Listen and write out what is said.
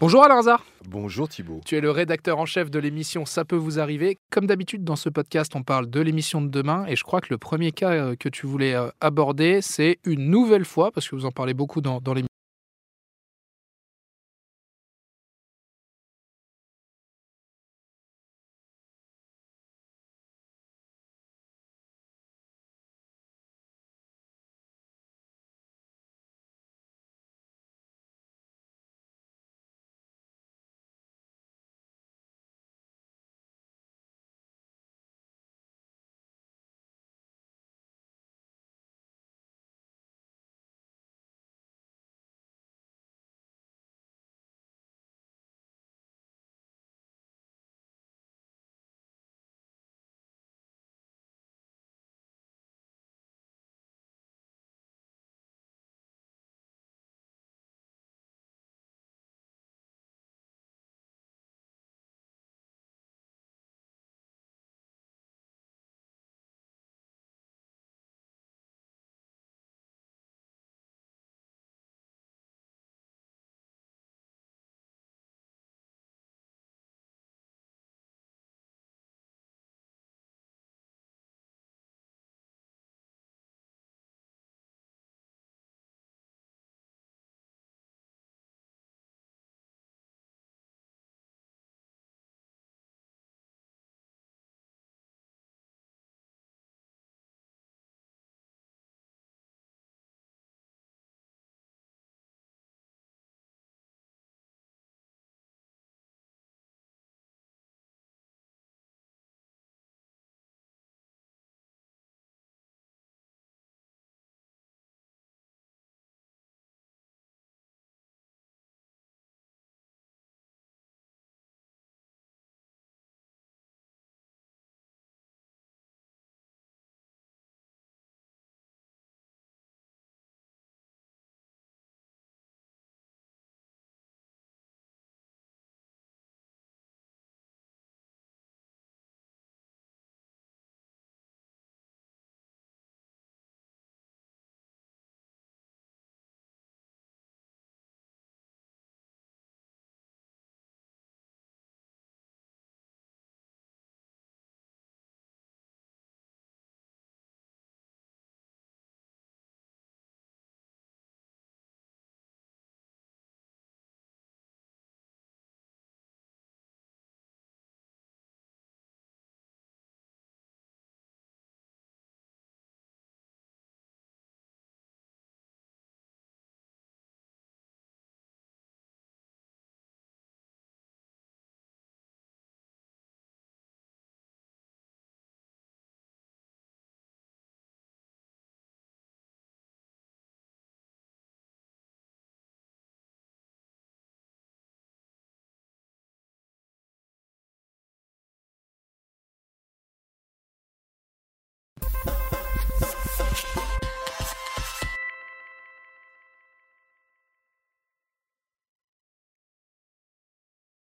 Bonjour Alain Hazard. Bonjour Thibault. Tu es le rédacteur en chef de l'émission Ça peut vous arriver. Comme d'habitude dans ce podcast, on parle de l'émission de demain et je crois que le premier cas euh, que tu voulais euh, aborder, c'est une nouvelle fois, parce que vous en parlez beaucoup dans, dans l'émission,